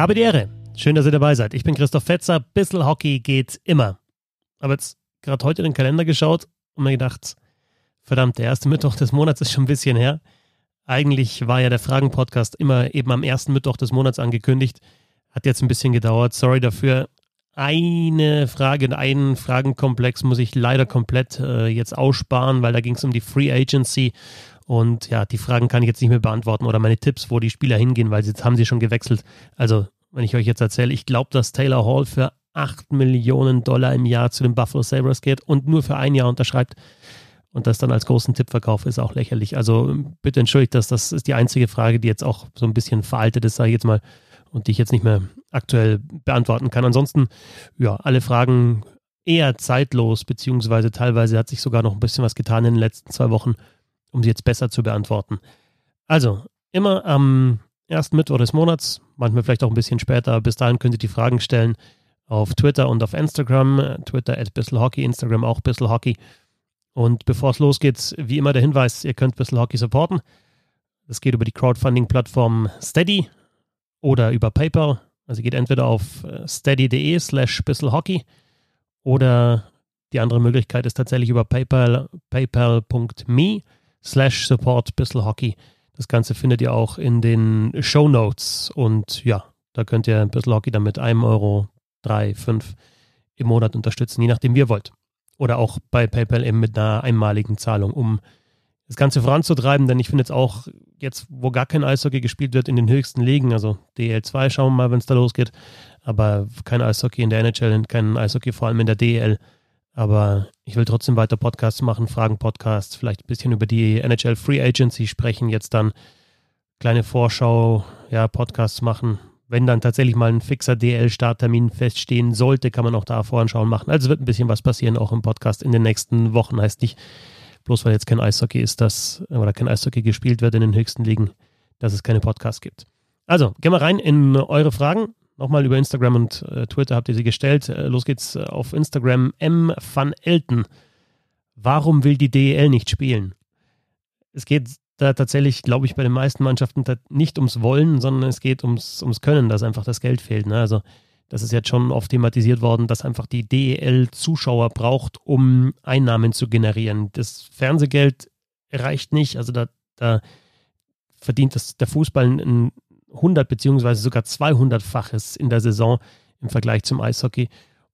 Habe die Ehre. Schön, dass ihr dabei seid. Ich bin Christoph Fetzer. Bissel Hockey geht immer. Aber jetzt gerade heute den Kalender geschaut und mir gedacht, verdammt, der erste Mittwoch des Monats ist schon ein bisschen her. Eigentlich war ja der Fragen-Podcast immer eben am ersten Mittwoch des Monats angekündigt. Hat jetzt ein bisschen gedauert. Sorry dafür. Eine Frage, einen Fragenkomplex muss ich leider komplett äh, jetzt aussparen, weil da ging es um die Free Agency und ja, die Fragen kann ich jetzt nicht mehr beantworten oder meine Tipps, wo die Spieler hingehen, weil jetzt haben sie schon gewechselt. Also, wenn ich euch jetzt erzähle, ich glaube, dass Taylor Hall für 8 Millionen Dollar im Jahr zu den Buffalo Sabres geht und nur für ein Jahr unterschreibt und das dann als großen Tipp verkauft, ist auch lächerlich. Also bitte entschuldigt das, das ist die einzige Frage, die jetzt auch so ein bisschen veraltet ist, sage ich jetzt mal, und die ich jetzt nicht mehr aktuell beantworten kann. Ansonsten, ja, alle Fragen eher zeitlos, beziehungsweise teilweise hat sich sogar noch ein bisschen was getan in den letzten zwei Wochen um sie jetzt besser zu beantworten. Also, immer am ersten Mittwoch des Monats, manchmal vielleicht auch ein bisschen später. Bis dahin könnt ihr die Fragen stellen auf Twitter und auf Instagram. Twitter at bisselhockey, Instagram auch bisselhockey. Und bevor es losgeht, wie immer der Hinweis, ihr könnt Bissl Hockey supporten. Das geht über die Crowdfunding-Plattform Steady oder über PayPal. Also geht entweder auf äh, steady.de slash bisselhockey oder die andere Möglichkeit ist tatsächlich über PayPal, paypal.me slash support bissl Hockey. Das Ganze findet ihr auch in den Show Notes. Und ja, da könnt ihr bissl Hockey dann mit einem Euro, drei, fünf im Monat unterstützen, je nachdem wie ihr wollt. Oder auch bei PayPal eben mit einer einmaligen Zahlung, um das Ganze voranzutreiben, denn ich finde jetzt auch, jetzt, wo gar kein Eishockey gespielt wird, in den höchsten Ligen, also DL2, schauen wir mal, wenn es da losgeht, aber kein Eishockey in der NHL, kein Eishockey vor allem in der DL, aber ich will trotzdem weiter Podcasts machen, Fragen-Podcasts, vielleicht ein bisschen über die NHL Free Agency sprechen, jetzt dann kleine Vorschau, ja, Podcasts machen. Wenn dann tatsächlich mal ein fixer DL-Starttermin feststehen sollte, kann man auch da Voranschauen machen. Also wird ein bisschen was passieren, auch im Podcast in den nächsten Wochen. Heißt nicht, bloß weil jetzt kein Eishockey ist, dass, oder kein Eishockey gespielt wird in den höchsten Ligen, dass es keine Podcasts gibt. Also, gehen wir rein in eure Fragen. Nochmal über Instagram und äh, Twitter habt ihr sie gestellt. Äh, los geht's äh, auf Instagram. M. van Elten. Warum will die DEL nicht spielen? Es geht da tatsächlich, glaube ich, bei den meisten Mannschaften nicht ums Wollen, sondern es geht ums, ums Können, dass einfach das Geld fehlt. Ne? Also das ist jetzt schon oft thematisiert worden, dass einfach die DEL Zuschauer braucht, um Einnahmen zu generieren. Das Fernsehgeld reicht nicht. Also da, da verdient das, der Fußball ein 100 beziehungsweise sogar 200-faches in der Saison im Vergleich zum Eishockey.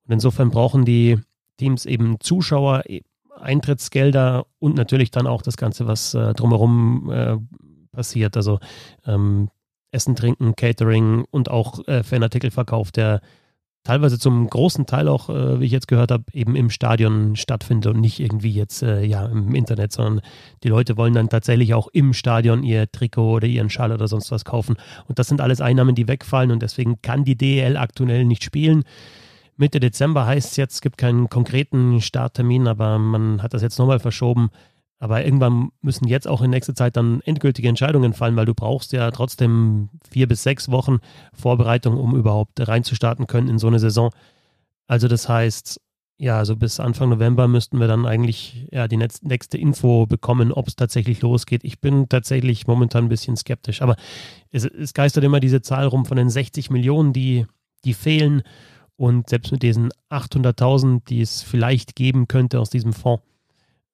Und insofern brauchen die Teams eben Zuschauer, e, Eintrittsgelder und natürlich dann auch das Ganze, was äh, drumherum äh, passiert. Also ähm, Essen, Trinken, Catering und auch äh, Fanartikelverkauf, der teilweise zum großen Teil auch, äh, wie ich jetzt gehört habe, eben im Stadion stattfindet und nicht irgendwie jetzt äh, ja im Internet, sondern die Leute wollen dann tatsächlich auch im Stadion ihr Trikot oder ihren Schal oder sonst was kaufen. Und das sind alles Einnahmen, die wegfallen und deswegen kann die DEL aktuell nicht spielen. Mitte Dezember heißt es jetzt, es gibt keinen konkreten Starttermin, aber man hat das jetzt nochmal verschoben. Aber irgendwann müssen jetzt auch in nächster Zeit dann endgültige Entscheidungen fallen, weil du brauchst ja trotzdem vier bis sechs Wochen Vorbereitung, um überhaupt reinzustarten können in so eine Saison. Also das heißt, ja, also bis Anfang November müssten wir dann eigentlich ja die nächste Info bekommen, ob es tatsächlich losgeht. Ich bin tatsächlich momentan ein bisschen skeptisch, aber es, es geistert immer diese Zahl rum von den 60 Millionen, die, die fehlen. Und selbst mit diesen 800.000, die es vielleicht geben könnte aus diesem Fonds,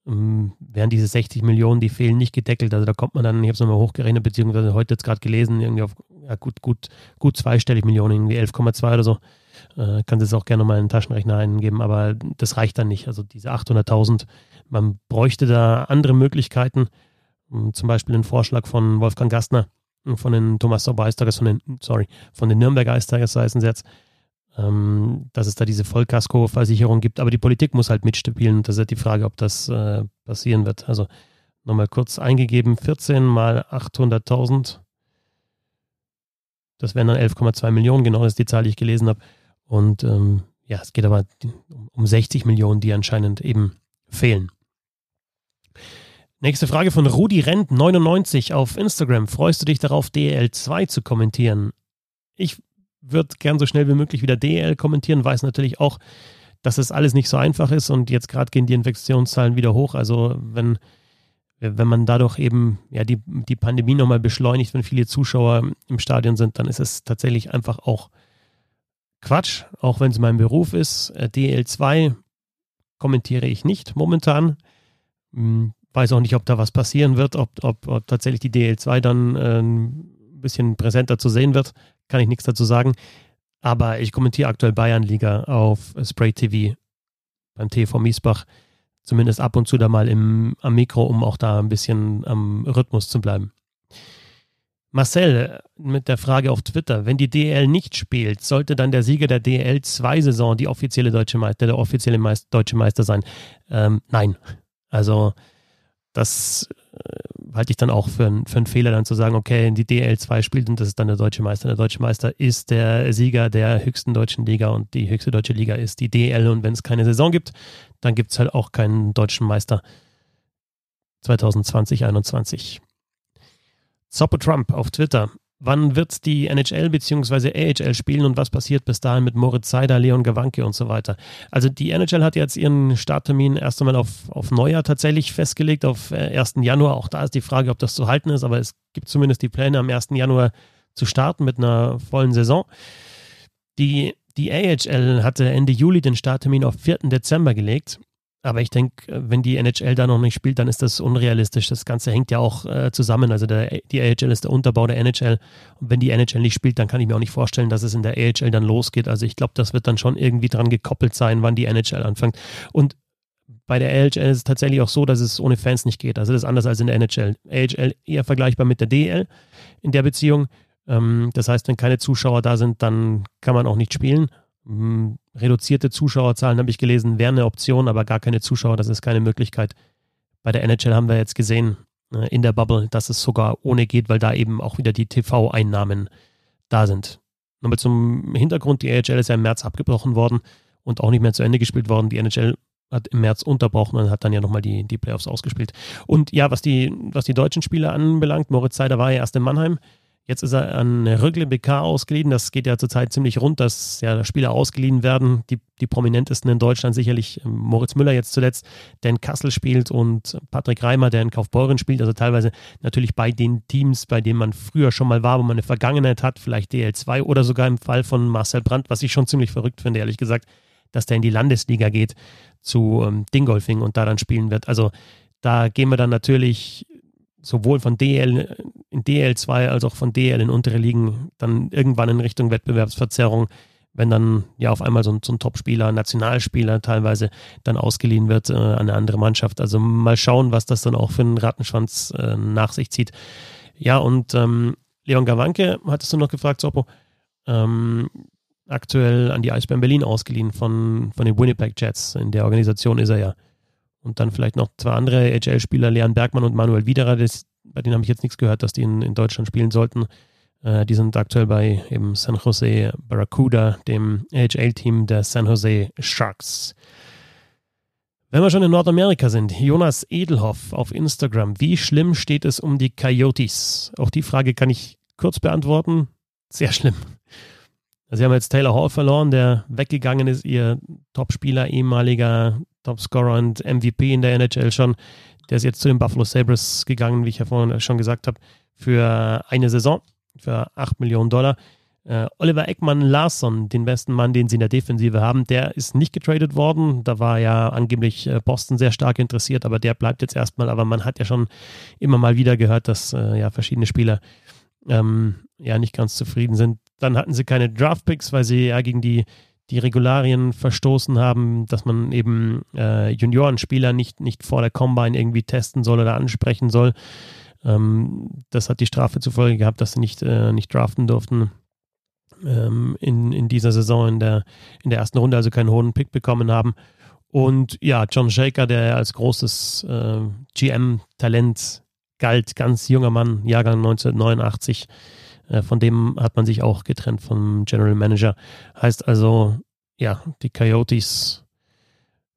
ähm, wären diese 60 Millionen, die fehlen, nicht gedeckelt. Also da kommt man dann, ich habe es nochmal hochgerechnet, beziehungsweise heute jetzt gerade gelesen, irgendwie auf ja, gut, gut, gut zweistellig Millionen, irgendwie 11,2 oder so. Äh, kannst es auch gerne nochmal in den Taschenrechner eingeben, aber das reicht dann nicht. Also diese 800.000, man bräuchte da andere Möglichkeiten. Ähm, zum Beispiel den Vorschlag von Wolfgang Gastner, von den Thomas Sauber-Eistagers, von den, sorry, von den Nürnberger Eistagers heißen sie jetzt, ähm, dass es da diese Vollkasko-Versicherung gibt. Aber die Politik muss halt mitspielen. Das ist halt die Frage, ob das äh, passieren wird. Also nochmal kurz eingegeben: 14 mal 800.000. Das wären dann 11,2 Millionen, genau das ist die Zahl, die ich gelesen habe. Und ähm, ja, es geht aber um 60 Millionen, die anscheinend eben fehlen. Nächste Frage von Rudi Rent 99 auf Instagram. Freust du dich darauf, DL2 zu kommentieren? Ich wird gern so schnell wie möglich wieder DL kommentieren, weiß natürlich auch, dass es alles nicht so einfach ist und jetzt gerade gehen die Infektionszahlen wieder hoch. Also wenn, wenn man dadurch eben ja die, die Pandemie nochmal beschleunigt, wenn viele Zuschauer im Stadion sind, dann ist es tatsächlich einfach auch Quatsch, auch wenn es mein Beruf ist. Äh, DL2 kommentiere ich nicht momentan. Hm, weiß auch nicht, ob da was passieren wird, ob, ob, ob tatsächlich die DL2 dann äh, ein bisschen präsenter zu sehen wird. Kann ich nichts dazu sagen. Aber ich kommentiere aktuell Bayernliga auf Spray TV beim TV Miesbach. Zumindest ab und zu da mal im, am Mikro, um auch da ein bisschen am Rhythmus zu bleiben. Marcel mit der Frage auf Twitter, wenn die DL nicht spielt, sollte dann der Sieger der DL 2 Saison die offizielle deutsche Meister, der offizielle Meister, deutsche Meister sein? Ähm, nein. Also das äh, halte ich dann auch für, für einen Fehler, dann zu sagen, okay, die DL 2 spielt und das ist dann der deutsche Meister. Der deutsche Meister ist der Sieger der höchsten deutschen Liga und die höchste deutsche Liga ist die DL und wenn es keine Saison gibt, dann gibt es halt auch keinen deutschen Meister 2020, 2021. Zoppo Trump auf Twitter. Wann wird die NHL bzw. AHL spielen und was passiert bis dahin mit Moritz Seider, Leon Gawanke und so weiter? Also die NHL hat jetzt ihren Starttermin erst einmal auf, auf Neujahr tatsächlich festgelegt, auf 1. Äh, Januar. Auch da ist die Frage, ob das zu halten ist, aber es gibt zumindest die Pläne, am 1. Januar zu starten mit einer vollen Saison. Die, die AHL hatte Ende Juli den Starttermin auf 4. Dezember gelegt. Aber ich denke, wenn die NHL da noch nicht spielt, dann ist das unrealistisch. Das Ganze hängt ja auch äh, zusammen. Also der, die AHL ist der Unterbau der NHL. Und wenn die NHL nicht spielt, dann kann ich mir auch nicht vorstellen, dass es in der AHL dann losgeht. Also ich glaube, das wird dann schon irgendwie dran gekoppelt sein, wann die NHL anfängt. Und bei der AHL ist es tatsächlich auch so, dass es ohne Fans nicht geht. Also das ist anders als in der NHL. AHL eher vergleichbar mit der DL in der Beziehung. Ähm, das heißt, wenn keine Zuschauer da sind, dann kann man auch nicht spielen. Reduzierte Zuschauerzahlen habe ich gelesen, wäre eine Option, aber gar keine Zuschauer, das ist keine Möglichkeit. Bei der NHL haben wir jetzt gesehen, äh, in der Bubble, dass es sogar ohne geht, weil da eben auch wieder die TV-Einnahmen da sind. Nochmal zum Hintergrund, die AHL ist ja im März abgebrochen worden und auch nicht mehr zu Ende gespielt worden. Die NHL hat im März unterbrochen und hat dann ja nochmal die, die Playoffs ausgespielt. Und ja, was die, was die deutschen Spieler anbelangt, Moritz Seider war ja erst in Mannheim, Jetzt ist er an Rügle BK ausgeliehen. Das geht ja zurzeit ziemlich rund, dass ja Spieler ausgeliehen werden. Die, die prominentesten in Deutschland sicherlich ähm, Moritz Müller jetzt zuletzt, der in Kassel spielt und Patrick Reimer, der in Kaufbeuren spielt. Also teilweise natürlich bei den Teams, bei denen man früher schon mal war, wo man eine Vergangenheit hat, vielleicht DL2 oder sogar im Fall von Marcel Brandt, was ich schon ziemlich verrückt finde, ehrlich gesagt, dass der in die Landesliga geht zu ähm, Dingolfing und da dann spielen wird. Also da gehen wir dann natürlich sowohl von DL in DL2 als auch von DL in untere Ligen dann irgendwann in Richtung Wettbewerbsverzerrung, wenn dann ja auf einmal so ein, so ein Top-Spieler, Nationalspieler teilweise dann ausgeliehen wird äh, an eine andere Mannschaft. Also mal schauen, was das dann auch für einen Rattenschwanz äh, nach sich zieht. Ja, und ähm, Leon Gawanke, hattest du noch gefragt, Sopo, ähm, aktuell an die Eisbären Berlin ausgeliehen von, von den Winnipeg Jets. In der Organisation ist er ja. Und dann vielleicht noch zwei andere HL-Spieler, Leon Bergmann und Manuel Widerer, das, bei denen habe ich jetzt nichts gehört, dass die in, in Deutschland spielen sollten. Äh, die sind aktuell bei eben San Jose Barracuda, dem HL-Team der San Jose Sharks. Wenn wir schon in Nordamerika sind, Jonas Edelhoff auf Instagram. Wie schlimm steht es um die Coyotes? Auch die Frage kann ich kurz beantworten. Sehr schlimm. Also sie haben jetzt Taylor Hall verloren, der weggegangen ist, ihr Topspieler, ehemaliger Topscorer und MVP in der NHL schon. Der ist jetzt zu den Buffalo Sabres gegangen, wie ich ja vorhin schon gesagt habe, für eine Saison, für 8 Millionen Dollar. Uh, Oliver Eckmann Larsson, den besten Mann, den sie in der Defensive haben, der ist nicht getradet worden. Da war ja angeblich äh, Boston sehr stark interessiert, aber der bleibt jetzt erstmal. Aber man hat ja schon immer mal wieder gehört, dass uh, ja verschiedene Spieler ähm, ja nicht ganz zufrieden sind. Dann hatten sie keine Draftpicks, weil sie ja gegen die die Regularien verstoßen haben, dass man eben äh, Juniorenspieler nicht, nicht vor der Combine irgendwie testen soll oder ansprechen soll. Ähm, das hat die Strafe zur Folge gehabt, dass sie nicht, äh, nicht draften durften ähm, in, in dieser Saison in der, in der ersten Runde, also keinen hohen Pick bekommen haben. Und ja, John Shaker, der als großes äh, GM-Talent galt, ganz junger Mann, Jahrgang 1989, äh, von dem hat man sich auch getrennt vom General Manager. Heißt also, ja, die Coyotes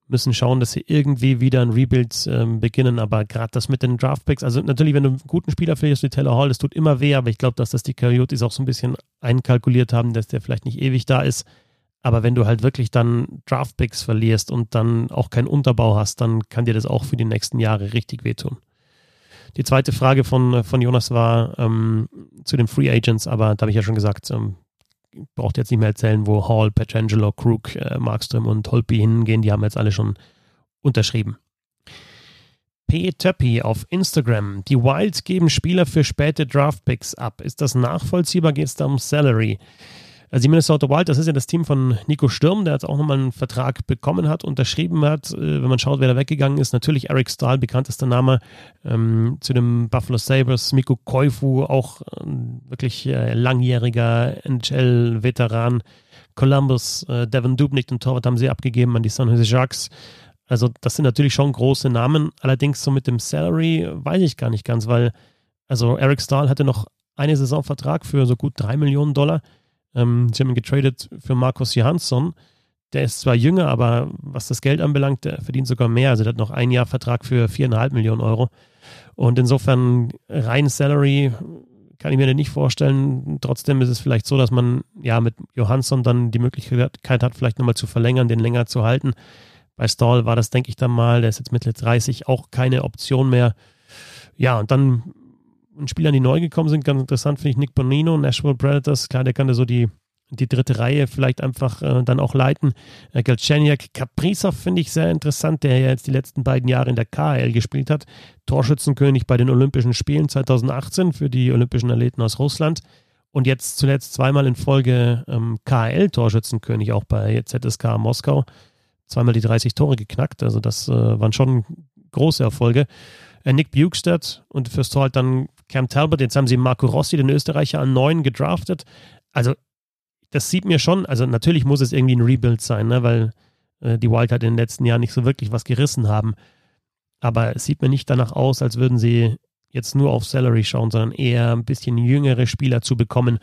müssen schauen, dass sie irgendwie wieder ein Rebuild ähm, beginnen. Aber gerade das mit den Draftpicks, also natürlich, wenn du einen guten Spieler verlierst wie Taylor Hall, das tut immer weh, aber ich glaube, dass das die Coyotes auch so ein bisschen einkalkuliert haben, dass der vielleicht nicht ewig da ist. Aber wenn du halt wirklich dann Draftpicks verlierst und dann auch keinen Unterbau hast, dann kann dir das auch für die nächsten Jahre richtig wehtun. Die zweite Frage von, von Jonas war ähm, zu den Free Agents, aber da habe ich ja schon gesagt, ähm, braucht jetzt nicht mehr erzählen, wo Hall, Petrangelo, Krug, äh, Markström und Holpi hingehen. Die haben jetzt alle schon unterschrieben. P. Töppi auf Instagram. Die Wilds geben Spieler für späte Draftpicks ab. Ist das nachvollziehbar? Geht es da um Salary? Also die Minnesota Wild, das ist ja das Team von Nico Sturm, der jetzt auch nochmal einen Vertrag bekommen hat, unterschrieben hat. Äh, wenn man schaut, wer da weggegangen ist, natürlich Eric Stahl, bekanntester Name, ähm, zu den Buffalo Sabres, Mikko Koifu, auch äh, wirklich äh, langjähriger NHL-Veteran. Columbus, äh, Devin Dubnik, den Torwart haben sie abgegeben an die San Jose Sharks. Also das sind natürlich schon große Namen. Allerdings so mit dem Salary weiß ich gar nicht ganz, weil also Eric Stahl hatte noch eine Saison Vertrag für so gut drei Millionen Dollar. Ähm, sie haben ihn getradet für Markus Johansson. Der ist zwar jünger, aber was das Geld anbelangt, der verdient sogar mehr. Also der hat noch ein Jahr Vertrag für viereinhalb Millionen Euro. Und insofern rein Salary kann ich mir nicht vorstellen. Trotzdem ist es vielleicht so, dass man ja mit Johansson dann die Möglichkeit hat, vielleicht nochmal zu verlängern, den länger zu halten. Bei Stall war das, denke ich, dann mal, der ist jetzt Mitte 30, auch keine Option mehr. Ja, und dann Spieler, die neu gekommen sind, ganz interessant finde ich Nick Bonino, Nashville Predators. Klar, der kann da so die, die dritte Reihe vielleicht einfach äh, dann auch leiten. Äh, Galchenyuk, Kaprizov finde ich sehr interessant, der ja jetzt die letzten beiden Jahre in der KL gespielt hat. Torschützenkönig bei den Olympischen Spielen 2018 für die Olympischen Athleten aus Russland. Und jetzt zuletzt zweimal in Folge ähm, KL-Torschützenkönig auch bei ZSK Moskau. Zweimal die 30 Tore geknackt. Also das äh, waren schon große Erfolge. Äh, Nick Bukestadt und fürs Tor halt dann Cam Talbot, jetzt haben sie Marco Rossi, den Österreicher, an neun gedraftet. Also, das sieht mir schon, also natürlich muss es irgendwie ein Rebuild sein, ne, weil äh, die Wildcard in den letzten Jahren nicht so wirklich was gerissen haben. Aber es sieht mir nicht danach aus, als würden sie jetzt nur auf Salary schauen, sondern eher ein bisschen jüngere Spieler zu bekommen.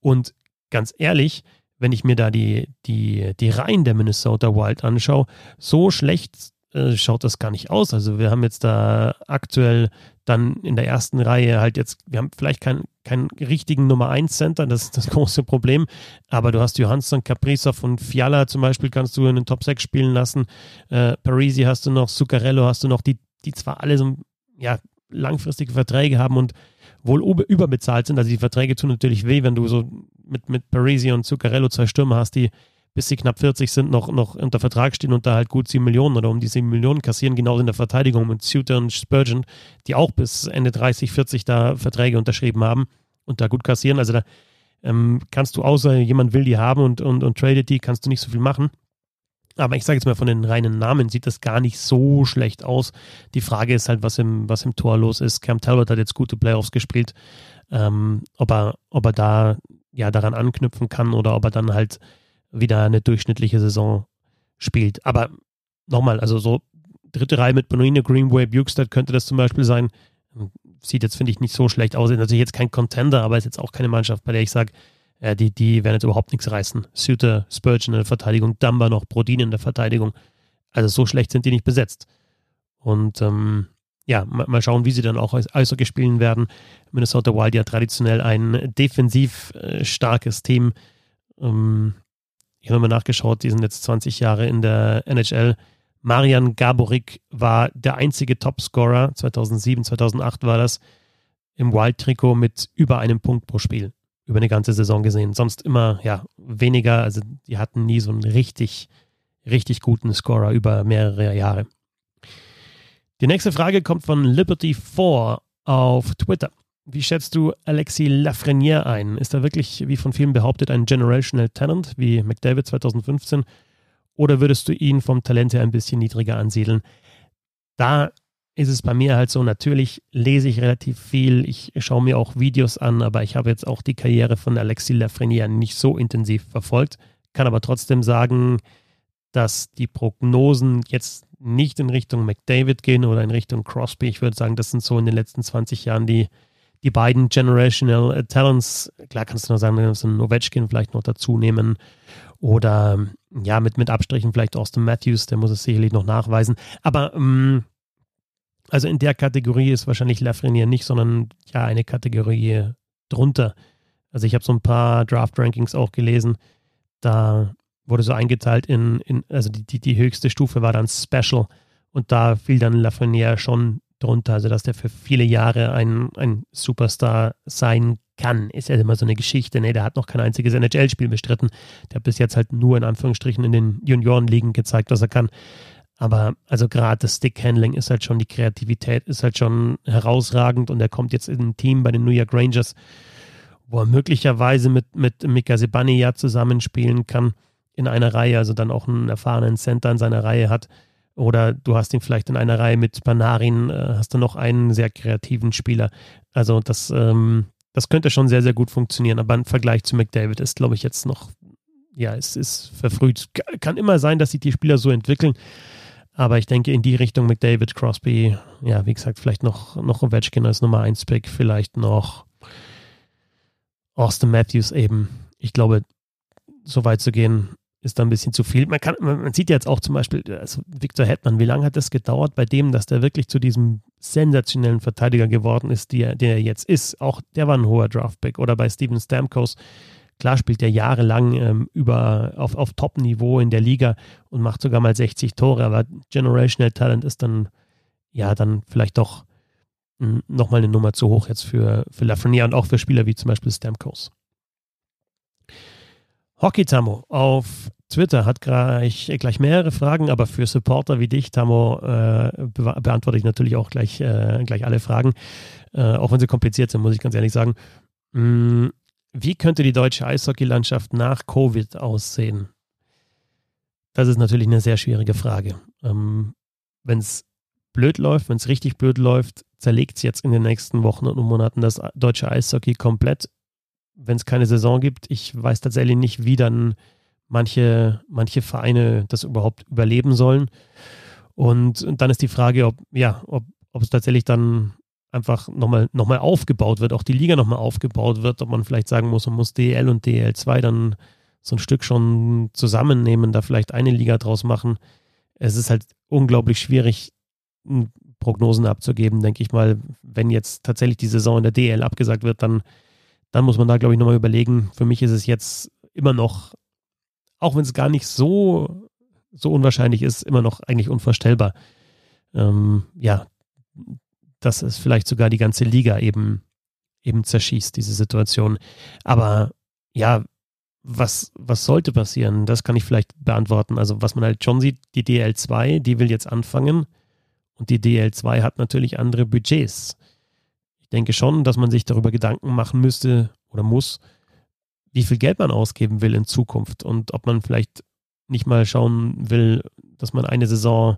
Und ganz ehrlich, wenn ich mir da die, die, die Reihen der Minnesota Wild anschaue, so schlecht äh, schaut das gar nicht aus. Also wir haben jetzt da aktuell dann in der ersten Reihe halt jetzt, wir haben vielleicht keinen keinen richtigen Nummer 1 Center, das ist das große Problem, aber du hast Johansson, Kaprizov und Fiala zum Beispiel kannst du in den Top 6 spielen lassen, äh, Parisi hast du noch, Zuccarello hast du noch, die, die zwar alle so, ja, langfristige Verträge haben und wohl überbezahlt sind, also die Verträge tun natürlich weh, wenn du so mit, mit Parisi und Zuccarello zwei Stürmer hast, die bis sie knapp 40 sind, noch, noch unter Vertrag stehen und da halt gut 7 Millionen oder um die 7 Millionen kassieren, genauso in der Verteidigung mit Suter und Spurgeon, die auch bis Ende 30, 40 da Verträge unterschrieben haben und da gut kassieren. Also da ähm, kannst du außer jemand will die haben und, und, und tradet die, kannst du nicht so viel machen. Aber ich sage jetzt mal, von den reinen Namen sieht das gar nicht so schlecht aus. Die Frage ist halt, was im, was im Tor los ist. Cam Talbot hat jetzt gute Playoffs gespielt. Ähm, ob, er, ob er da ja daran anknüpfen kann oder ob er dann halt wieder eine durchschnittliche Saison spielt. Aber nochmal, also so dritte Reihe mit Bonino, Greenway, Bukestad könnte das zum Beispiel sein. Sieht jetzt, finde ich, nicht so schlecht aus. Ist natürlich jetzt kein Contender, aber ist jetzt auch keine Mannschaft, bei der ich sage, äh, die, die werden jetzt überhaupt nichts reißen. Suter, Spurgeon in der Verteidigung, Dumba noch, Brodin in der Verteidigung. Also so schlecht sind die nicht besetzt. Und ähm, ja, mal, schauen, wie sie dann auch Eishockey spielen werden. Minnesota Wild ja traditionell ein defensiv äh, starkes Team. Ähm, ich habe mal nachgeschaut, die sind jetzt 20 Jahre in der NHL. Marian Gaborik war der einzige Topscorer, 2007, 2008 war das, im Wild-Trikot mit über einem Punkt pro Spiel, über eine ganze Saison gesehen. Sonst immer, ja, weniger, also die hatten nie so einen richtig, richtig guten Scorer über mehrere Jahre. Die nächste Frage kommt von Liberty4 auf Twitter. Wie schätzt du Alexis Lafreniere ein? Ist er wirklich, wie von vielen behauptet, ein Generational Talent wie McDavid 2015? Oder würdest du ihn vom Talent her ein bisschen niedriger ansiedeln? Da ist es bei mir halt so, natürlich lese ich relativ viel, ich schaue mir auch Videos an, aber ich habe jetzt auch die Karriere von Alexis Lafreniere nicht so intensiv verfolgt, kann aber trotzdem sagen, dass die Prognosen jetzt nicht in Richtung McDavid gehen oder in Richtung Crosby. Ich würde sagen, das sind so in den letzten 20 Jahren die die beiden Generational Talents, klar kannst du noch sagen, so ein Ovechkin vielleicht noch dazu nehmen oder ja, mit, mit Abstrichen vielleicht Austin Matthews, der muss es sicherlich noch nachweisen. Aber ähm, also in der Kategorie ist wahrscheinlich Lafreniere nicht, sondern ja eine Kategorie drunter. Also ich habe so ein paar Draft-Rankings auch gelesen, da wurde so eingeteilt in, in also die, die, die höchste Stufe war dann Special und da fiel dann Lafreniere schon drunter, also dass der für viele Jahre ein, ein Superstar sein kann. Ist ja immer so eine Geschichte. Nee, der hat noch kein einziges NHL-Spiel bestritten. Der hat bis jetzt halt nur in Anführungsstrichen in den Juniorenligen gezeigt, was er kann. Aber also gerade das Stick-Handling ist halt schon, die Kreativität ist halt schon herausragend und er kommt jetzt in ein Team bei den New York Rangers, wo er möglicherweise mit, mit Mika ja zusammenspielen kann in einer Reihe, also dann auch einen erfahrenen Center in seiner Reihe hat. Oder du hast ihn vielleicht in einer Reihe mit Panarin, äh, hast du noch einen sehr kreativen Spieler. Also das, ähm, das könnte schon sehr, sehr gut funktionieren. Aber im Vergleich zu McDavid ist, glaube ich, jetzt noch, ja, es ist verfrüht. Kann immer sein, dass sich die Spieler so entwickeln. Aber ich denke, in die Richtung McDavid, Crosby, ja, wie gesagt, vielleicht noch, noch Ovechkin als Nummer 1 Pick, vielleicht noch Austin Matthews eben. Ich glaube, so weit zu gehen, ist da ein bisschen zu viel. Man, kann, man sieht jetzt auch zum Beispiel, also Victor Hetman, wie lange hat das gedauert bei dem, dass der wirklich zu diesem sensationellen Verteidiger geworden ist, der, der er jetzt ist. Auch der war ein hoher Draftpick. Oder bei Steven Stamkos, Klar spielt er jahrelang ähm, über, auf, auf Top-Niveau in der Liga und macht sogar mal 60 Tore, aber Generational Talent ist dann, ja, dann vielleicht doch nochmal eine Nummer zu hoch jetzt für, für Lafreniere und auch für Spieler wie zum Beispiel Stamkos. Hockey Tamo auf Twitter hat gleich, gleich mehrere Fragen, aber für Supporter wie dich, Tamo, äh, be beantworte ich natürlich auch gleich, äh, gleich alle Fragen, äh, auch wenn sie kompliziert sind, muss ich ganz ehrlich sagen. Mm, wie könnte die deutsche Eishockeylandschaft nach Covid aussehen? Das ist natürlich eine sehr schwierige Frage. Ähm, wenn es blöd läuft, wenn es richtig blöd läuft, zerlegt es jetzt in den nächsten Wochen und Monaten das deutsche Eishockey komplett. Wenn es keine Saison gibt, ich weiß tatsächlich nicht, wie dann manche, manche Vereine das überhaupt überleben sollen. Und, und dann ist die Frage, ob, ja, ob, ob es tatsächlich dann einfach nochmal noch mal aufgebaut wird, auch die Liga nochmal aufgebaut wird, ob man vielleicht sagen muss, man muss DL und DL2 dann so ein Stück schon zusammennehmen, da vielleicht eine Liga draus machen. Es ist halt unglaublich schwierig, Prognosen abzugeben, denke ich mal. Wenn jetzt tatsächlich die Saison in der DL abgesagt wird, dann, dann muss man da, glaube ich, nochmal überlegen. Für mich ist es jetzt immer noch, auch wenn es gar nicht so, so unwahrscheinlich ist, immer noch eigentlich unvorstellbar. Ähm, ja, dass es vielleicht sogar die ganze Liga eben, eben zerschießt, diese Situation. Aber ja, was, was sollte passieren? Das kann ich vielleicht beantworten. Also, was man halt schon sieht, die DL2, die will jetzt anfangen und die DL2 hat natürlich andere Budgets. Ich denke schon, dass man sich darüber Gedanken machen müsste oder muss, wie viel Geld man ausgeben will in Zukunft und ob man vielleicht nicht mal schauen will, dass man eine Saison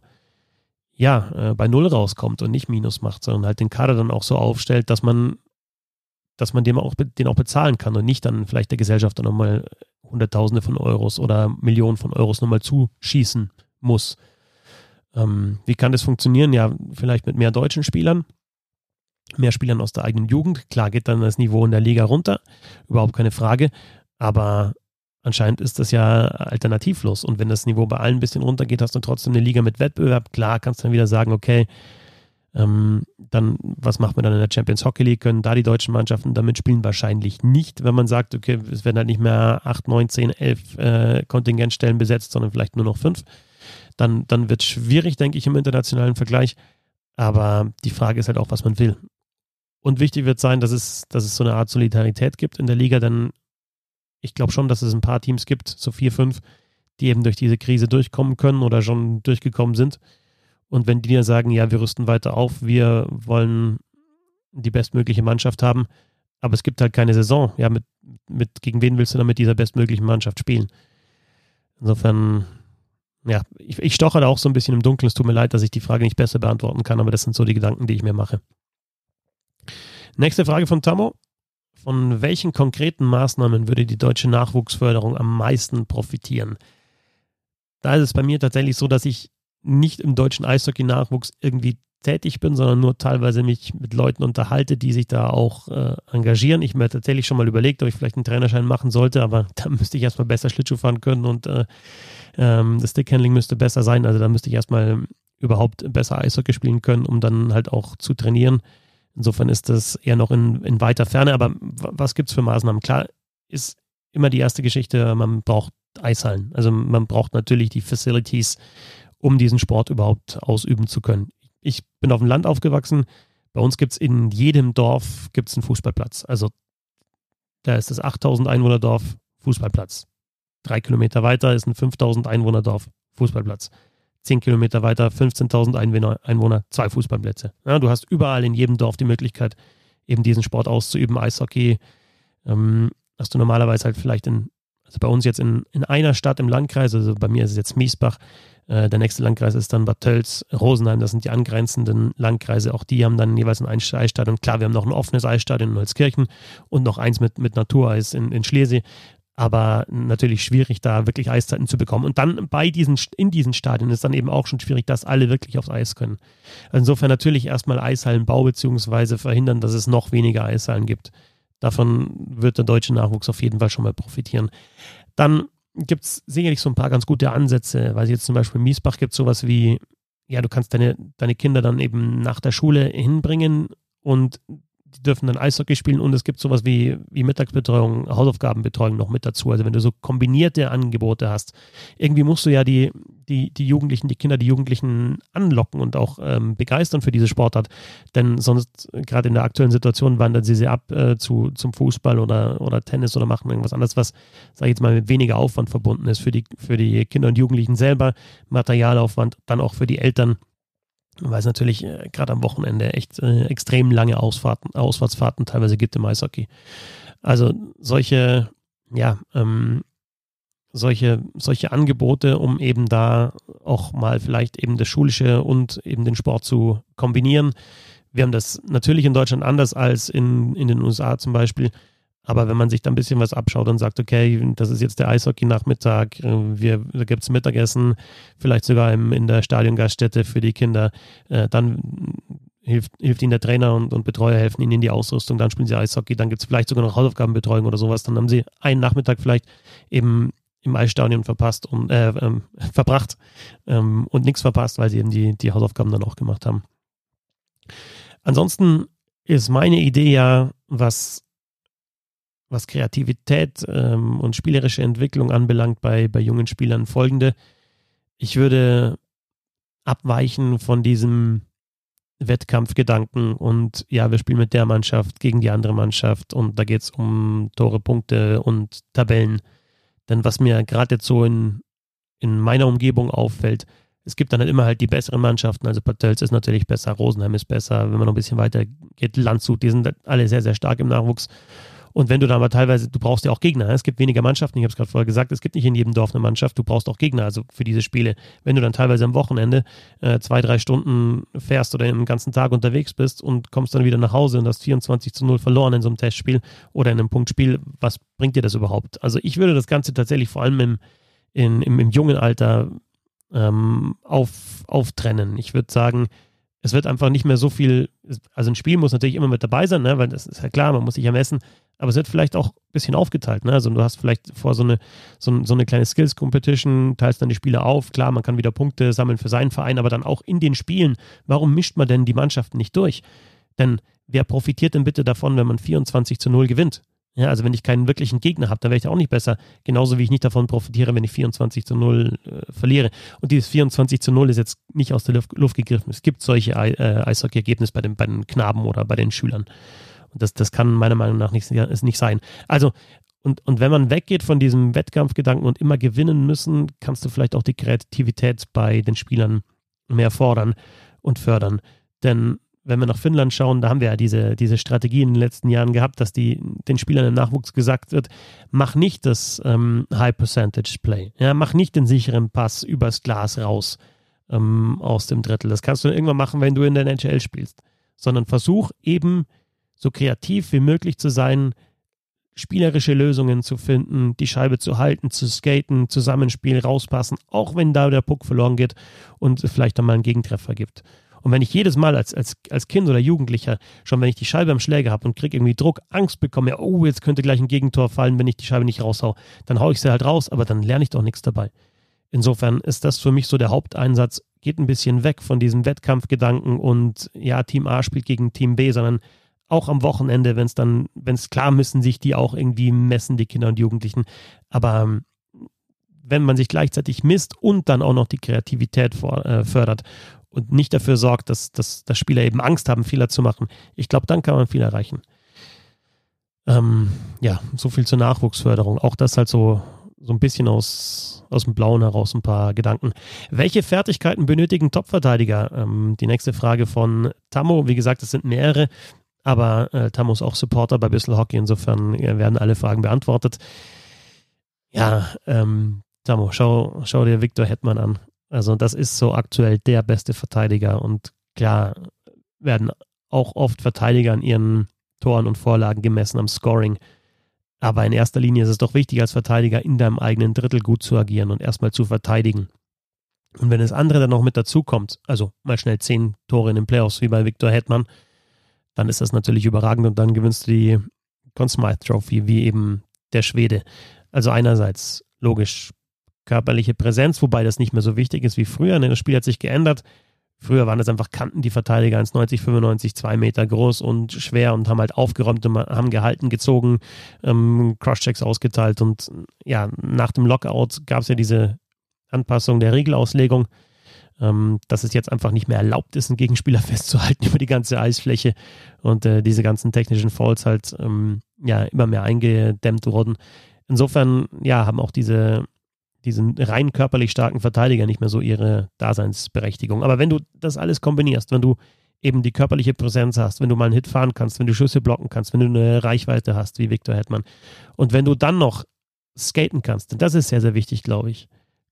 ja, äh, bei Null rauskommt und nicht Minus macht, sondern halt den Kader dann auch so aufstellt, dass man, dass man dem auch, den auch bezahlen kann und nicht dann vielleicht der Gesellschaft dann nochmal Hunderttausende von Euros oder Millionen von Euros nochmal zuschießen muss. Ähm, wie kann das funktionieren? Ja, vielleicht mit mehr deutschen Spielern, mehr Spielern aus der eigenen Jugend. Klar geht dann das Niveau in der Liga runter, überhaupt keine Frage. Aber Anscheinend ist das ja alternativlos. Und wenn das Niveau bei allen ein bisschen runtergeht, hast du trotzdem eine Liga mit Wettbewerb. Klar, kannst du dann wieder sagen, okay, ähm, dann, was macht man dann in der Champions Hockey League? Können da die deutschen Mannschaften damit spielen? Wahrscheinlich nicht, wenn man sagt, okay, es werden halt nicht mehr 8, 9, 10, 11 äh, Kontingentstellen besetzt, sondern vielleicht nur noch 5. Dann, dann wird es schwierig, denke ich, im internationalen Vergleich. Aber die Frage ist halt auch, was man will. Und wichtig wird sein, dass es, dass es so eine Art Solidarität gibt in der Liga, denn ich glaube schon, dass es ein paar Teams gibt, so vier, fünf, die eben durch diese Krise durchkommen können oder schon durchgekommen sind. Und wenn die dir sagen, ja, wir rüsten weiter auf, wir wollen die bestmögliche Mannschaft haben, aber es gibt halt keine Saison, ja, mit, mit gegen wen willst du dann mit dieser bestmöglichen Mannschaft spielen? Insofern, ja, ich, ich stoche da auch so ein bisschen im Dunkeln. Es tut mir leid, dass ich die Frage nicht besser beantworten kann, aber das sind so die Gedanken, die ich mir mache. Nächste Frage von Tammo. Von welchen konkreten Maßnahmen würde die deutsche Nachwuchsförderung am meisten profitieren? Da ist es bei mir tatsächlich so, dass ich nicht im deutschen Eishockey-Nachwuchs irgendwie tätig bin, sondern nur teilweise mich mit Leuten unterhalte, die sich da auch äh, engagieren. Ich mir tatsächlich schon mal überlegt, ob ich vielleicht einen Trainerschein machen sollte, aber da müsste ich erstmal besser Schlittschuh fahren können und äh, ähm, das Stickhandling müsste besser sein. Also da müsste ich erstmal überhaupt besser Eishockey spielen können, um dann halt auch zu trainieren. Insofern ist das eher noch in, in weiter Ferne. Aber was gibt es für Maßnahmen? Klar, ist immer die erste Geschichte, man braucht Eishallen. Also man braucht natürlich die Facilities, um diesen Sport überhaupt ausüben zu können. ich bin auf dem Land aufgewachsen. Bei uns gibt es in jedem Dorf gibt's einen Fußballplatz. Also da ist das 8000 Einwohnerdorf Fußballplatz. Drei Kilometer weiter ist ein 5000 Einwohnerdorf Fußballplatz. Zehn Kilometer weiter 15.000 Einwohner, Einwohner, zwei Fußballplätze. Ja, du hast überall in jedem Dorf die Möglichkeit, eben diesen Sport auszuüben. Eishockey ähm, hast du normalerweise halt vielleicht in, also bei uns jetzt in, in einer Stadt im Landkreis, also bei mir ist es jetzt Miesbach, äh, der nächste Landkreis ist dann Bad Tölz, Rosenheim, das sind die angrenzenden Landkreise. Auch die haben dann jeweils ein Eisstadion. Klar, wir haben noch ein offenes Eisstadion in Holzkirchen und noch eins mit, mit Natureis in, in Schlesien. Aber natürlich schwierig, da wirklich Eiszeiten zu bekommen. Und dann bei diesen, in diesen Stadien ist dann eben auch schon schwierig, dass alle wirklich aufs Eis können. Insofern natürlich erstmal Eishallenbau beziehungsweise verhindern, dass es noch weniger Eishallen gibt. Davon wird der deutsche Nachwuchs auf jeden Fall schon mal profitieren. Dann gibt es sicherlich so ein paar ganz gute Ansätze, weil jetzt zum Beispiel in Miesbach gibt es sowas wie, ja, du kannst deine, deine Kinder dann eben nach der Schule hinbringen und die dürfen dann Eishockey spielen und es gibt sowas wie, wie Mittagsbetreuung, Hausaufgabenbetreuung noch mit dazu. Also wenn du so kombinierte Angebote hast, irgendwie musst du ja die, die, die Jugendlichen, die Kinder, die Jugendlichen anlocken und auch ähm, begeistern für diese Sportart. Denn sonst, gerade in der aktuellen Situation, wandern sie sie ab äh, zu, zum Fußball oder, oder Tennis oder machen irgendwas anderes, was, sage ich jetzt mal, mit weniger Aufwand verbunden ist für die, für die Kinder und Jugendlichen selber, Materialaufwand, dann auch für die Eltern weil es natürlich äh, gerade am Wochenende echt äh, extrem lange Ausfahrten, Ausfahrtsfahrten teilweise gibt im Eishockey. Also solche, ja, ähm, solche, solche Angebote, um eben da auch mal vielleicht eben das Schulische und eben den Sport zu kombinieren. Wir haben das natürlich in Deutschland anders als in, in den USA zum Beispiel. Aber wenn man sich da ein bisschen was abschaut und sagt, okay, das ist jetzt der Eishockey-Nachmittag, äh, wir, da gibt es Mittagessen, vielleicht sogar im, in der Stadiongaststätte für die Kinder, äh, dann hilft, hilft ihnen der Trainer und, und Betreuer helfen ihnen in die Ausrüstung, dann spielen sie Eishockey, dann gibt es vielleicht sogar noch Hausaufgabenbetreuung oder sowas, dann haben sie einen Nachmittag vielleicht eben im Eisstadion verpasst und äh, ähm, verbracht ähm, und nichts verpasst, weil sie eben die, die Hausaufgaben dann auch gemacht haben. Ansonsten ist meine Idee ja, was was Kreativität ähm, und spielerische Entwicklung anbelangt bei, bei jungen Spielern folgende. Ich würde abweichen von diesem Wettkampfgedanken und ja, wir spielen mit der Mannschaft gegen die andere Mannschaft und da geht es um Tore, Punkte und Tabellen. Denn was mir gerade jetzt so in, in meiner Umgebung auffällt, es gibt dann halt immer halt die besseren Mannschaften. Also Patels ist natürlich besser, Rosenheim ist besser. Wenn man noch ein bisschen weiter geht, Landshut, die sind alle sehr, sehr stark im Nachwuchs. Und wenn du dann aber teilweise, du brauchst ja auch Gegner. Es gibt weniger Mannschaften, ich habe es gerade vorher gesagt, es gibt nicht in jedem Dorf eine Mannschaft, du brauchst auch Gegner, also für diese Spiele. Wenn du dann teilweise am Wochenende äh, zwei, drei Stunden fährst oder den ganzen Tag unterwegs bist und kommst dann wieder nach Hause und hast 24 zu 0 verloren in so einem Testspiel oder in einem Punktspiel, was bringt dir das überhaupt? Also ich würde das Ganze tatsächlich vor allem im, in, im, im jungen Alter ähm, auf, auftrennen. Ich würde sagen, es wird einfach nicht mehr so viel, also ein Spiel muss natürlich immer mit dabei sein, ne? weil das ist ja klar, man muss sich ja messen, aber es wird vielleicht auch ein bisschen aufgeteilt. Ne? Also du hast vielleicht vor so eine, so, so eine kleine Skills-Competition, teilst dann die Spiele auf. Klar, man kann wieder Punkte sammeln für seinen Verein, aber dann auch in den Spielen. Warum mischt man denn die Mannschaften nicht durch? Denn wer profitiert denn bitte davon, wenn man 24 zu 0 gewinnt? Ja, also wenn ich keinen wirklichen Gegner habe, dann wäre ich auch nicht besser. Genauso wie ich nicht davon profitiere, wenn ich 24 zu 0 äh, verliere. Und dieses 24 zu 0 ist jetzt nicht aus der Luft, Luft gegriffen. Es gibt solche äh, Eishockey-Ergebnisse bei den, bei den Knaben oder bei den Schülern. Und das, das kann meiner Meinung nach nicht, nicht sein. Also, und, und wenn man weggeht von diesem Wettkampfgedanken und immer gewinnen müssen, kannst du vielleicht auch die Kreativität bei den Spielern mehr fordern und fördern. Denn wenn wir nach Finnland schauen, da haben wir ja diese, diese Strategie in den letzten Jahren gehabt, dass die, den Spielern im Nachwuchs gesagt wird, mach nicht das ähm, High Percentage Play. Ja, mach nicht den sicheren Pass übers Glas raus ähm, aus dem Drittel. Das kannst du irgendwann machen, wenn du in der NHL spielst. Sondern versuch eben so kreativ wie möglich zu sein, spielerische Lösungen zu finden, die Scheibe zu halten, zu skaten, Zusammenspiel, rauspassen, auch wenn da der Puck verloren geht und vielleicht dann mal einen Gegentreffer gibt. Und wenn ich jedes Mal als, als, als Kind oder Jugendlicher, schon wenn ich die Scheibe am Schläger habe und kriege irgendwie Druck, Angst bekomme, oh, jetzt könnte gleich ein Gegentor fallen, wenn ich die Scheibe nicht raushau, dann haue ich sie halt raus, aber dann lerne ich doch nichts dabei. Insofern ist das für mich so der Haupteinsatz, geht ein bisschen weg von diesem Wettkampfgedanken und ja, Team A spielt gegen Team B, sondern auch am Wochenende, wenn es dann, wenn es klar müssen, sich die auch irgendwie messen, die Kinder und Jugendlichen. Aber ähm, wenn man sich gleichzeitig misst und dann auch noch die Kreativität vor, äh, fördert und nicht dafür sorgt, dass, dass, dass Spieler eben Angst haben, Fehler zu machen, ich glaube, dann kann man viel erreichen. Ähm, ja, so viel zur Nachwuchsförderung. Auch das halt so, so ein bisschen aus, aus dem Blauen heraus ein paar Gedanken. Welche Fertigkeiten benötigen Topverteidiger? Ähm, die nächste Frage von Tammo. Wie gesagt, es sind mehrere, aber äh, Tammo ist auch Supporter bei Bissel Hockey. Insofern werden alle Fragen beantwortet. Ja, ähm, Tammo, schau, schau dir Viktor Hetman an. Also das ist so aktuell der beste Verteidiger und klar werden auch oft Verteidiger an ihren Toren und Vorlagen gemessen am Scoring. Aber in erster Linie ist es doch wichtig, als Verteidiger in deinem eigenen Drittel gut zu agieren und erstmal zu verteidigen. Und wenn das andere dann noch mit dazukommt, also mal schnell zehn Tore in den Playoffs wie bei Viktor Hetman, dann ist das natürlich überragend und dann gewinnst du die Conn Smythe Trophy wie eben der Schwede. Also einerseits logisch körperliche Präsenz, wobei das nicht mehr so wichtig ist wie früher. Das Spiel hat sich geändert. Früher waren das einfach Kanten, die Verteidiger 1,90, 95, 2 Meter groß und schwer und haben halt aufgeräumt und haben gehalten, gezogen, ähm, Crosschecks ausgeteilt und ja, nach dem Lockout gab es ja diese Anpassung der Regelauslegung, ähm, dass es jetzt einfach nicht mehr erlaubt ist, einen Gegenspieler festzuhalten über die ganze Eisfläche und äh, diese ganzen technischen Falls halt ähm, ja immer mehr eingedämmt wurden. Insofern ja, haben auch diese diesen rein körperlich starken Verteidiger nicht mehr so ihre Daseinsberechtigung. Aber wenn du das alles kombinierst, wenn du eben die körperliche Präsenz hast, wenn du mal einen Hit fahren kannst, wenn du Schüsse blocken kannst, wenn du eine Reichweite hast, wie Victor Hetman, und wenn du dann noch skaten kannst, denn das ist sehr, sehr wichtig, glaube ich.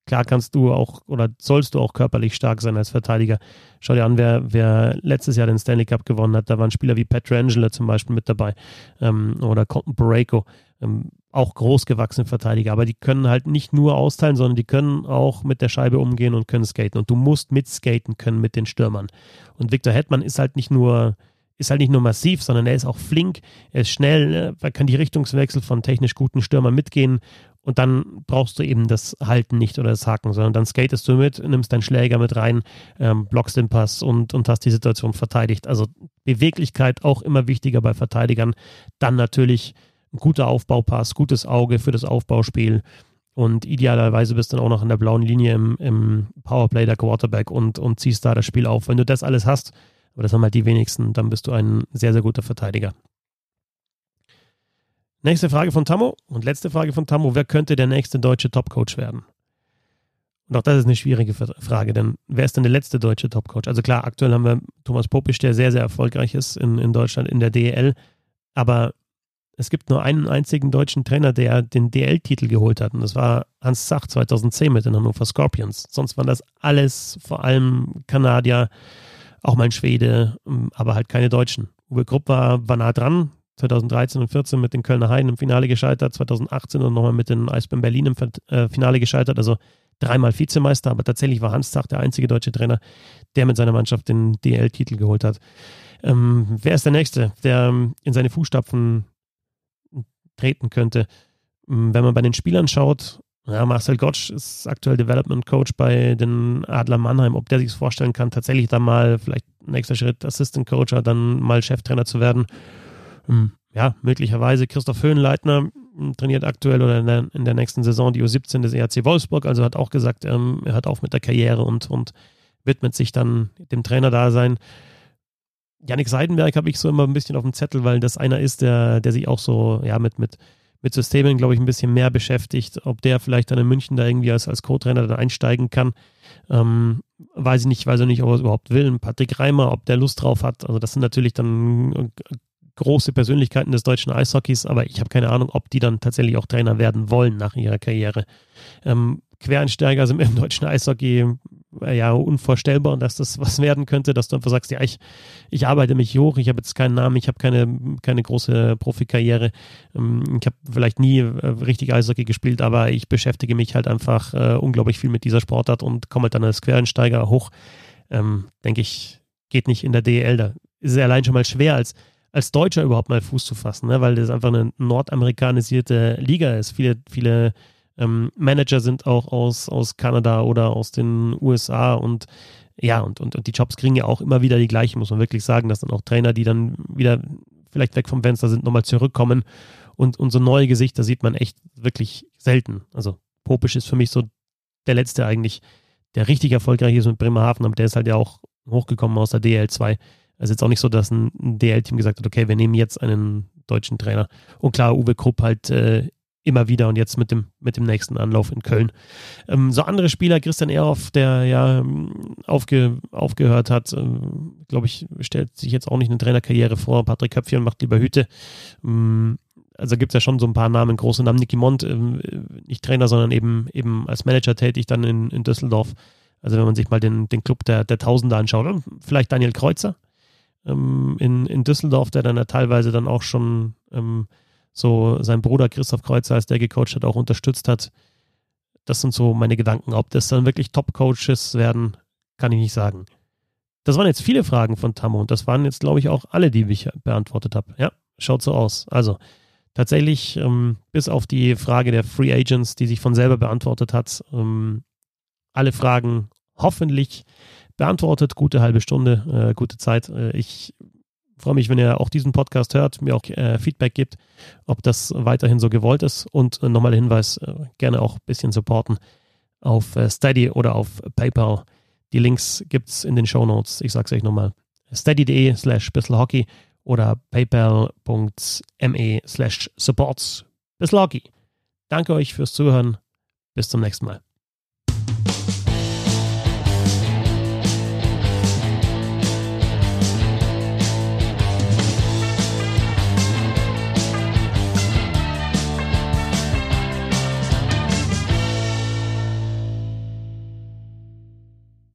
Klar kannst du auch oder sollst du auch körperlich stark sein als Verteidiger. Schau dir an, wer, wer letztes Jahr den Stanley Cup gewonnen hat. Da waren Spieler wie Petrangelo zum Beispiel mit dabei ähm, oder Colton Borrego. Ähm, auch großgewachsene Verteidiger, aber die können halt nicht nur austeilen, sondern die können auch mit der Scheibe umgehen und können skaten. Und du musst mitskaten können mit den Stürmern. Und Victor Hetman ist halt nicht nur, ist halt nicht nur massiv, sondern er ist auch flink, er ist schnell, ne? er kann die Richtungswechsel von technisch guten Stürmern mitgehen und dann brauchst du eben das Halten nicht oder das Haken, sondern dann skatest du mit, nimmst deinen Schläger mit rein, ähm, blockst den Pass und, und hast die Situation verteidigt. Also Beweglichkeit auch immer wichtiger bei Verteidigern. Dann natürlich ein guter Aufbaupass, gutes Auge für das Aufbauspiel und idealerweise bist du dann auch noch in der blauen Linie im, im Powerplay der Quarterback und, und ziehst da das Spiel auf. Wenn du das alles hast, aber das haben halt die wenigsten, dann bist du ein sehr, sehr guter Verteidiger. Nächste Frage von Tammo und letzte Frage von Tammo. Wer könnte der nächste deutsche Topcoach werden? Und auch das ist eine schwierige Frage, denn wer ist denn der letzte deutsche Topcoach? Also klar, aktuell haben wir Thomas Popisch, der sehr, sehr erfolgreich ist in, in Deutschland in der DEL, aber es gibt nur einen einzigen deutschen Trainer, der den DL-Titel geholt hat. Und das war Hans Zach 2010 mit den Hannover Scorpions. Sonst waren das alles vor allem Kanadier, auch mal ein Schwede, ähm, aber halt keine Deutschen. Uwe Krupp war, war nah dran. 2013 und 14 mit den Kölner Haien im Finale gescheitert, 2018 und nochmal mit den Eisbären Berlin im äh, Finale gescheitert, also dreimal Vizemeister, aber tatsächlich war Hans Zach der einzige deutsche Trainer, der mit seiner Mannschaft den DL-Titel geholt hat. Ähm, wer ist der Nächste, der ähm, in seine Fußstapfen treten könnte. Mm, wenn man bei den Spielern schaut, ja, Marcel Gottsch ist aktuell Development Coach bei den Adler Mannheim, ob der sich vorstellen kann, tatsächlich dann mal vielleicht nächster Schritt Assistant Coach, dann mal Cheftrainer zu werden. Mm, ja, möglicherweise Christoph Höhenleitner mm, trainiert aktuell oder in der, in der, nächsten Saison die U17 des ERC Wolfsburg, also hat auch gesagt, ähm, er hört auf mit der Karriere und, und widmet sich dann dem Trainerdasein. Janik Seidenberg habe ich so immer ein bisschen auf dem Zettel, weil das einer ist, der, der sich auch so ja, mit, mit, mit Systemen, glaube ich, ein bisschen mehr beschäftigt. Ob der vielleicht dann in München da irgendwie als, als Co-Trainer dann einsteigen kann, ähm, weiß ich nicht, weiß ich nicht, ob er es überhaupt will. Patrick Reimer, ob der Lust drauf hat. Also das sind natürlich dann äh, große Persönlichkeiten des deutschen Eishockeys, aber ich habe keine Ahnung, ob die dann tatsächlich auch Trainer werden wollen nach ihrer Karriere. Ähm, Quereinsteiger sind im deutschen Eishockey ja unvorstellbar und dass das was werden könnte, dass du einfach sagst, ja, ich, ich arbeite mich hoch, ich habe jetzt keinen Namen, ich habe keine, keine große Profikarriere, ähm, ich habe vielleicht nie äh, richtig Eishockey gespielt, aber ich beschäftige mich halt einfach äh, unglaublich viel mit dieser Sportart und komme halt dann als Quereinsteiger hoch. Ähm, Denke ich, geht nicht in der DEL. Da ist es allein schon mal schwer, als, als Deutscher überhaupt mal Fuß zu fassen, ne? weil das einfach eine nordamerikanisierte Liga ist. Viele, viele ähm, Manager sind auch aus, aus Kanada oder aus den USA und ja, und, und, und die Jobs kriegen ja auch immer wieder die gleichen, muss man wirklich sagen, dass dann auch Trainer, die dann wieder vielleicht weg vom Fenster sind, nochmal zurückkommen und, und so neue Gesichter sieht man echt wirklich selten. Also Popisch ist für mich so der letzte eigentlich, der richtig erfolgreich ist mit Bremerhaven, aber der ist halt ja auch hochgekommen aus der DL2. Also jetzt auch nicht so, dass ein DL-Team gesagt hat, okay, wir nehmen jetzt einen deutschen Trainer. Und klar, Uwe Krupp halt äh, immer wieder und jetzt mit dem, mit dem nächsten Anlauf in Köln. Ähm, so andere Spieler, Christian Ehrhoff, der ja ähm, aufge, aufgehört hat, äh, glaube ich, stellt sich jetzt auch nicht eine Trainerkarriere vor. Patrick Köpfchen macht lieber Hüte. Ähm, also gibt es ja schon so ein paar Namen, große Namen. Niki Mond, äh, nicht Trainer, sondern eben, eben als Manager tätig dann in, in Düsseldorf. Also wenn man sich mal den, den Club der, der Tausender anschaut, vielleicht Daniel Kreuzer ähm, in, in Düsseldorf, der dann ja teilweise dann auch schon ähm, so sein Bruder Christoph Kreuzer, als der gecoacht hat, auch unterstützt hat. Das sind so meine Gedanken. Ob das dann wirklich Top-Coaches werden, kann ich nicht sagen. Das waren jetzt viele Fragen von Tammo und das waren jetzt, glaube ich, auch alle, die ich beantwortet habe. Ja, schaut so aus. Also tatsächlich, ähm, bis auf die Frage der Free Agents, die sich von selber beantwortet hat, ähm, alle Fragen hoffentlich beantwortet. Gute halbe Stunde, äh, gute Zeit. Äh, ich freue mich, wenn ihr auch diesen Podcast hört, mir auch äh, Feedback gibt, ob das weiterhin so gewollt ist. Und äh, nochmal der Hinweis, äh, gerne auch ein bisschen supporten auf äh, Steady oder auf PayPal. Die Links gibt es in den Show Notes. Ich sage es euch nochmal. steady.de slash bisselhockey oder paypal.me slash supports bisselhockey. Danke euch fürs Zuhören. Bis zum nächsten Mal.